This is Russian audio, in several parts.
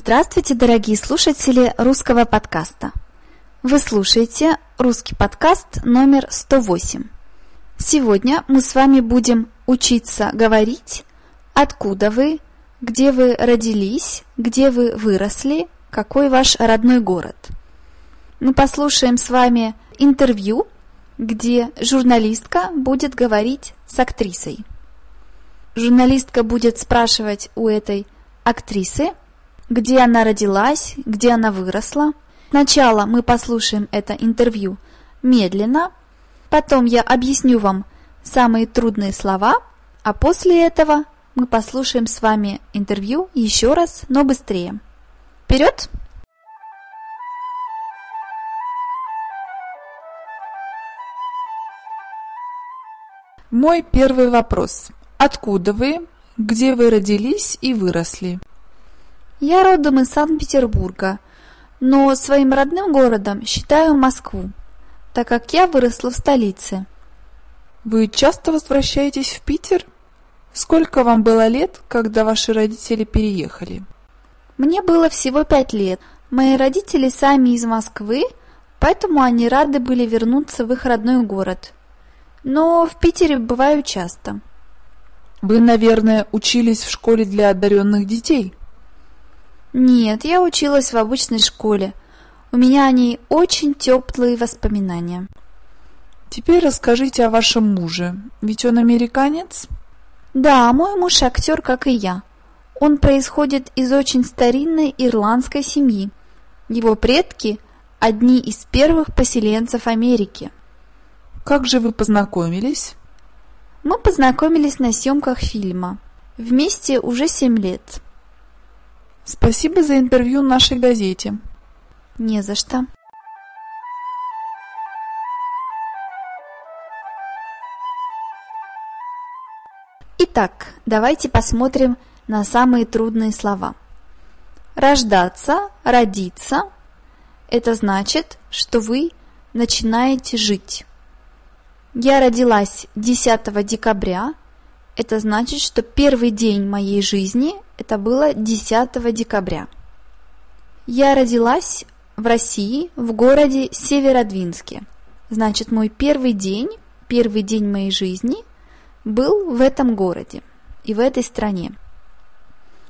Здравствуйте, дорогие слушатели русского подкаста. Вы слушаете русский подкаст номер 108. Сегодня мы с вами будем учиться говорить, откуда вы, где вы родились, где вы выросли, какой ваш родной город. Мы послушаем с вами интервью, где журналистка будет говорить с актрисой. Журналистка будет спрашивать у этой актрисы, где она родилась, где она выросла. Сначала мы послушаем это интервью медленно, потом я объясню вам самые трудные слова, а после этого мы послушаем с вами интервью еще раз, но быстрее. Вперед! Мой первый вопрос. Откуда вы? Где вы родились и выросли? Я родом из Санкт-Петербурга, но своим родным городом считаю Москву, так как я выросла в столице. Вы часто возвращаетесь в Питер? Сколько вам было лет, когда ваши родители переехали? Мне было всего пять лет. Мои родители сами из Москвы, поэтому они рады были вернуться в их родной город. Но в Питере бываю часто. Вы, наверное, учились в школе для одаренных детей? Нет, я училась в обычной школе. У меня о ней очень теплые воспоминания. Теперь расскажите о вашем муже. Ведь он американец? Да, мой муж актер, как и я. Он происходит из очень старинной ирландской семьи. Его предки – одни из первых поселенцев Америки. Как же вы познакомились? Мы познакомились на съемках фильма. Вместе уже семь лет. Спасибо за интервью нашей газете. Не за что. Итак, давайте посмотрим на самые трудные слова. Рождаться, родиться – это значит, что вы начинаете жить. Я родилась 10 декабря. Это значит, что первый день моей жизни это было 10 декабря. Я родилась в России, в городе Северодвинске. Значит, мой первый день, первый день моей жизни был в этом городе и в этой стране.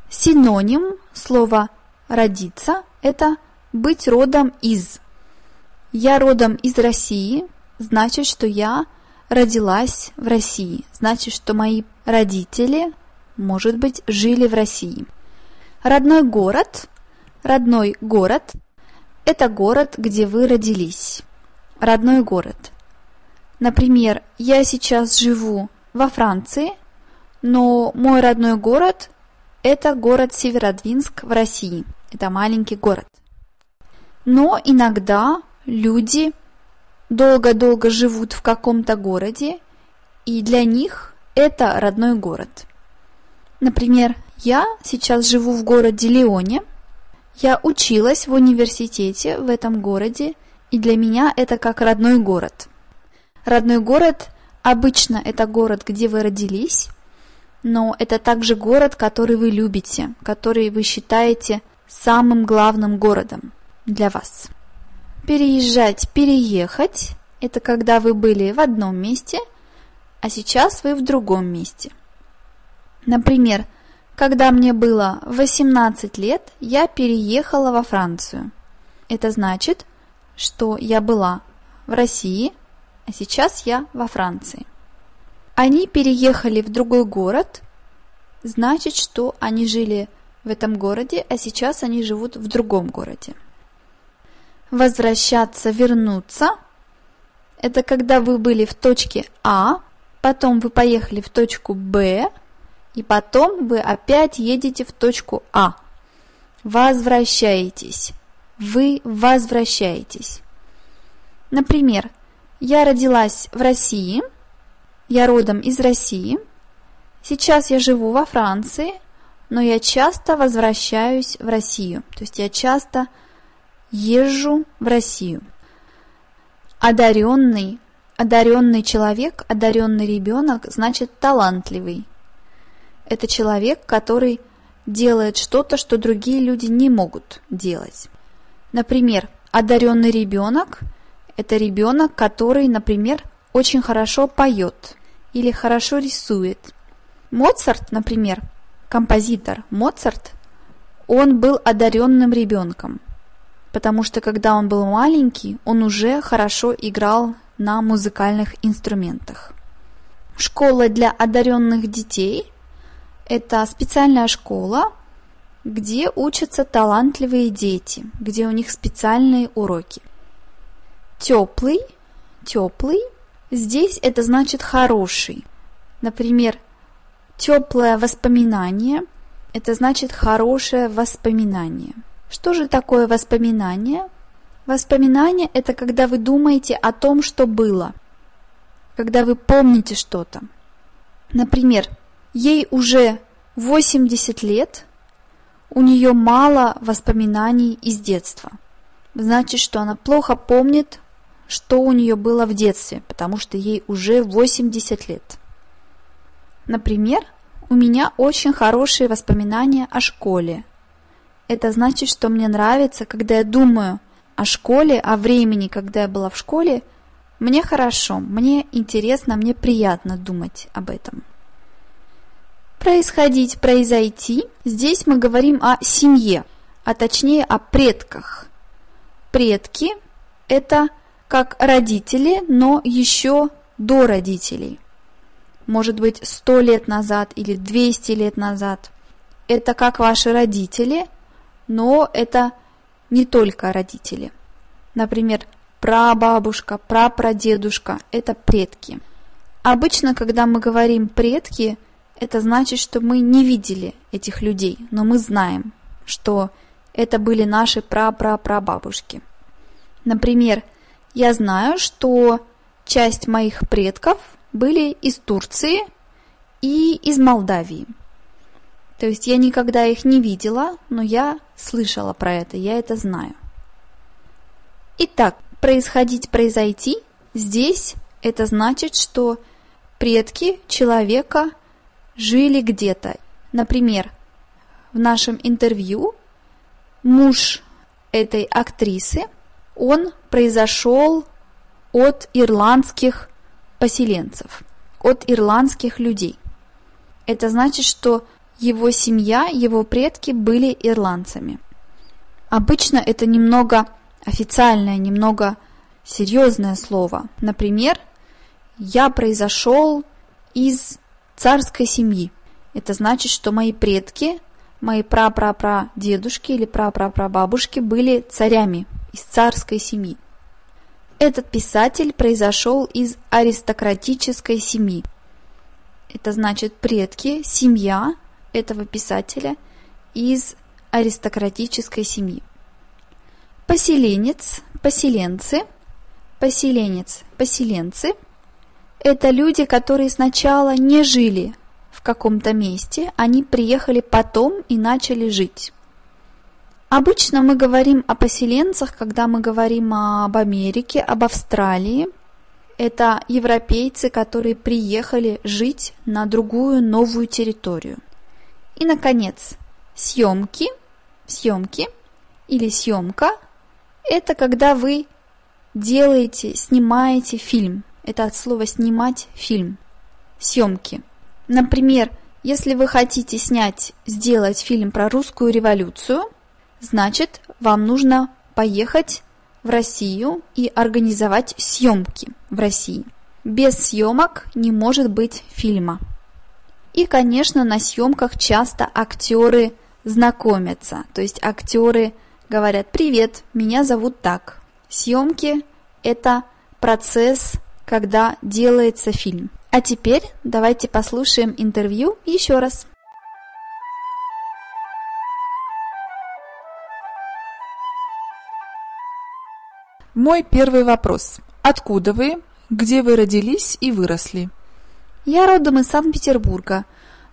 Синоним слова «родиться» – это «быть родом из». Я родом из России, значит, что я родилась в России, значит, что мои родители, может быть, жили в России. Родной город, родной город – это город, где вы родились. Родной город. Например, я сейчас живу во Франции, но мой родной город – это город Северодвинск в России. Это маленький город. Но иногда люди долго-долго живут в каком-то городе, и для них это родной город. Например, я сейчас живу в городе Лионе, я училась в университете в этом городе, и для меня это как родной город. Родной город обычно это город, где вы родились, но это также город, который вы любите, который вы считаете самым главным городом для вас. Переезжать, переехать – это когда вы были в одном месте, а сейчас вы в другом месте. Например, когда мне было 18 лет, я переехала во Францию. Это значит, что я была в России, а сейчас я во Франции. Они переехали в другой город, значит, что они жили в этом городе, а сейчас они живут в другом городе. Возвращаться, вернуться – это когда вы были в точке А, потом вы поехали в точку Б, и потом вы опять едете в точку А. Возвращаетесь. Вы возвращаетесь. Например, я родилась в России, я родом из России, сейчас я живу во Франции, но я часто возвращаюсь в Россию, то есть я часто езжу в Россию. Одаренный, одаренный человек, одаренный ребенок значит талантливый. Это человек, который делает что-то, что другие люди не могут делать. Например, одаренный ребенок – это ребенок, который, например, очень хорошо поет или хорошо рисует. Моцарт, например, композитор Моцарт, он был одаренным ребенком, потому что когда он был маленький, он уже хорошо играл на музыкальных инструментах. Школа для одаренных детей – это специальная школа, где учатся талантливые дети, где у них специальные уроки. Теплый, теплый, здесь это значит хороший. Например, теплое воспоминание – это значит хорошее воспоминание. Что же такое воспоминание? Воспоминание – это когда вы думаете о том, что было, когда вы помните что-то. Например, ей уже 80 лет, у нее мало воспоминаний из детства. Значит, что она плохо помнит, что у нее было в детстве, потому что ей уже 80 лет. Например, у меня очень хорошие воспоминания о школе. Это значит, что мне нравится, когда я думаю о школе, о времени, когда я была в школе, мне хорошо, мне интересно, мне приятно думать об этом. Происходить, произойти. Здесь мы говорим о семье, а точнее о предках. Предки – это как родители, но еще до родителей. Может быть, 100 лет назад или 200 лет назад. Это как ваши родители, но это не только родители. Например, прабабушка, прапрадедушка – это предки. Обычно, когда мы говорим «предки», это значит, что мы не видели этих людей, но мы знаем, что это были наши прапрапрабабушки. Например, я знаю, что часть моих предков были из Турции и из Молдавии. То есть я никогда их не видела, но я слышала про это, я это знаю. Итак, происходить, произойти, здесь это значит, что предки человека жили где-то. Например, в нашем интервью муж этой актрисы, он произошел от ирландских поселенцев, от ирландских людей. Это значит, что его семья, его предки были ирландцами. Обычно это немного официальное, немного серьезное слово. Например, я произошел из царской семьи. Это значит, что мои предки, мои прапрапрадедушки или прапрапрабабушки были царями из царской семьи. Этот писатель произошел из аристократической семьи. Это значит предки, семья этого писателя из аристократической семьи. Поселенец, поселенцы, поселенец, поселенцы – это люди, которые сначала не жили в каком-то месте, они приехали потом и начали жить. Обычно мы говорим о поселенцах, когда мы говорим об Америке, об Австралии. Это европейцы, которые приехали жить на другую новую территорию. И, наконец, съемки, съемки или съемка это когда вы делаете, снимаете фильм. Это от слова снимать фильм. Съемки. Например, если вы хотите снять, сделать фильм про русскую революцию, значит, вам нужно поехать в Россию и организовать съемки в России. Без съемок не может быть фильма. И, конечно, на съемках часто актеры знакомятся, то есть актеры – говорят «Привет, меня зовут так». Съемки – это процесс, когда делается фильм. А теперь давайте послушаем интервью еще раз. Мой первый вопрос. Откуда вы? Где вы родились и выросли? Я родом из Санкт-Петербурга,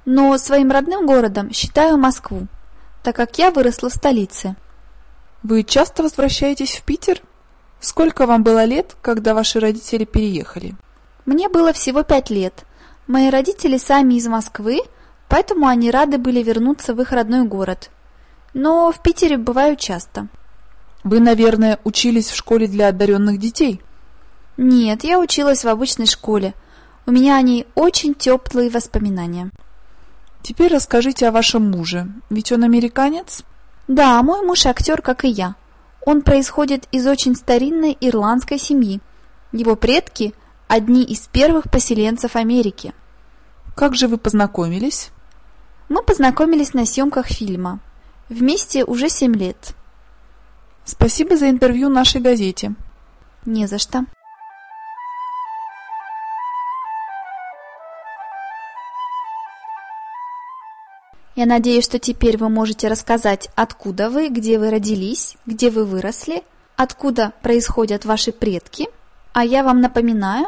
но своим родным городом считаю Москву, так как я выросла в столице. Вы часто возвращаетесь в Питер? Сколько вам было лет, когда ваши родители переехали? Мне было всего пять лет. Мои родители сами из Москвы, Поэтому они рады были вернуться в их родной город. Но в Питере бываю часто. Вы, наверное, учились в школе для одаренных детей? Нет, я училась в обычной школе. У меня о ней очень теплые воспоминания. Теперь расскажите о вашем муже, ведь он американец? Да, мой муж актер, как и я. Он происходит из очень старинной ирландской семьи. Его предки – одни из первых поселенцев Америки. Как же вы познакомились? Мы познакомились на съемках фильма. Вместе уже семь лет. Спасибо за интервью нашей газете. Не за что. Я надеюсь, что теперь вы можете рассказать, откуда вы, где вы родились, где вы выросли, откуда происходят ваши предки. А я вам напоминаю,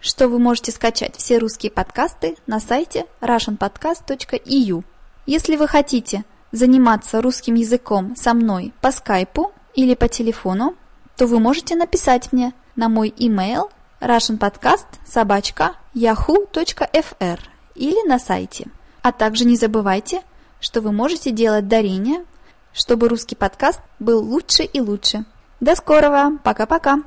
что вы можете скачать все русские подкасты на сайте russianpodcast.eu. Если вы хотите заниматься русским языком со мной по скайпу или по телефону, то вы можете написать мне на мой email russianpodcast.yahoo.fr или на сайте. А также не забывайте, что вы можете делать дарения, чтобы русский подкаст был лучше и лучше. До скорого! Пока-пока!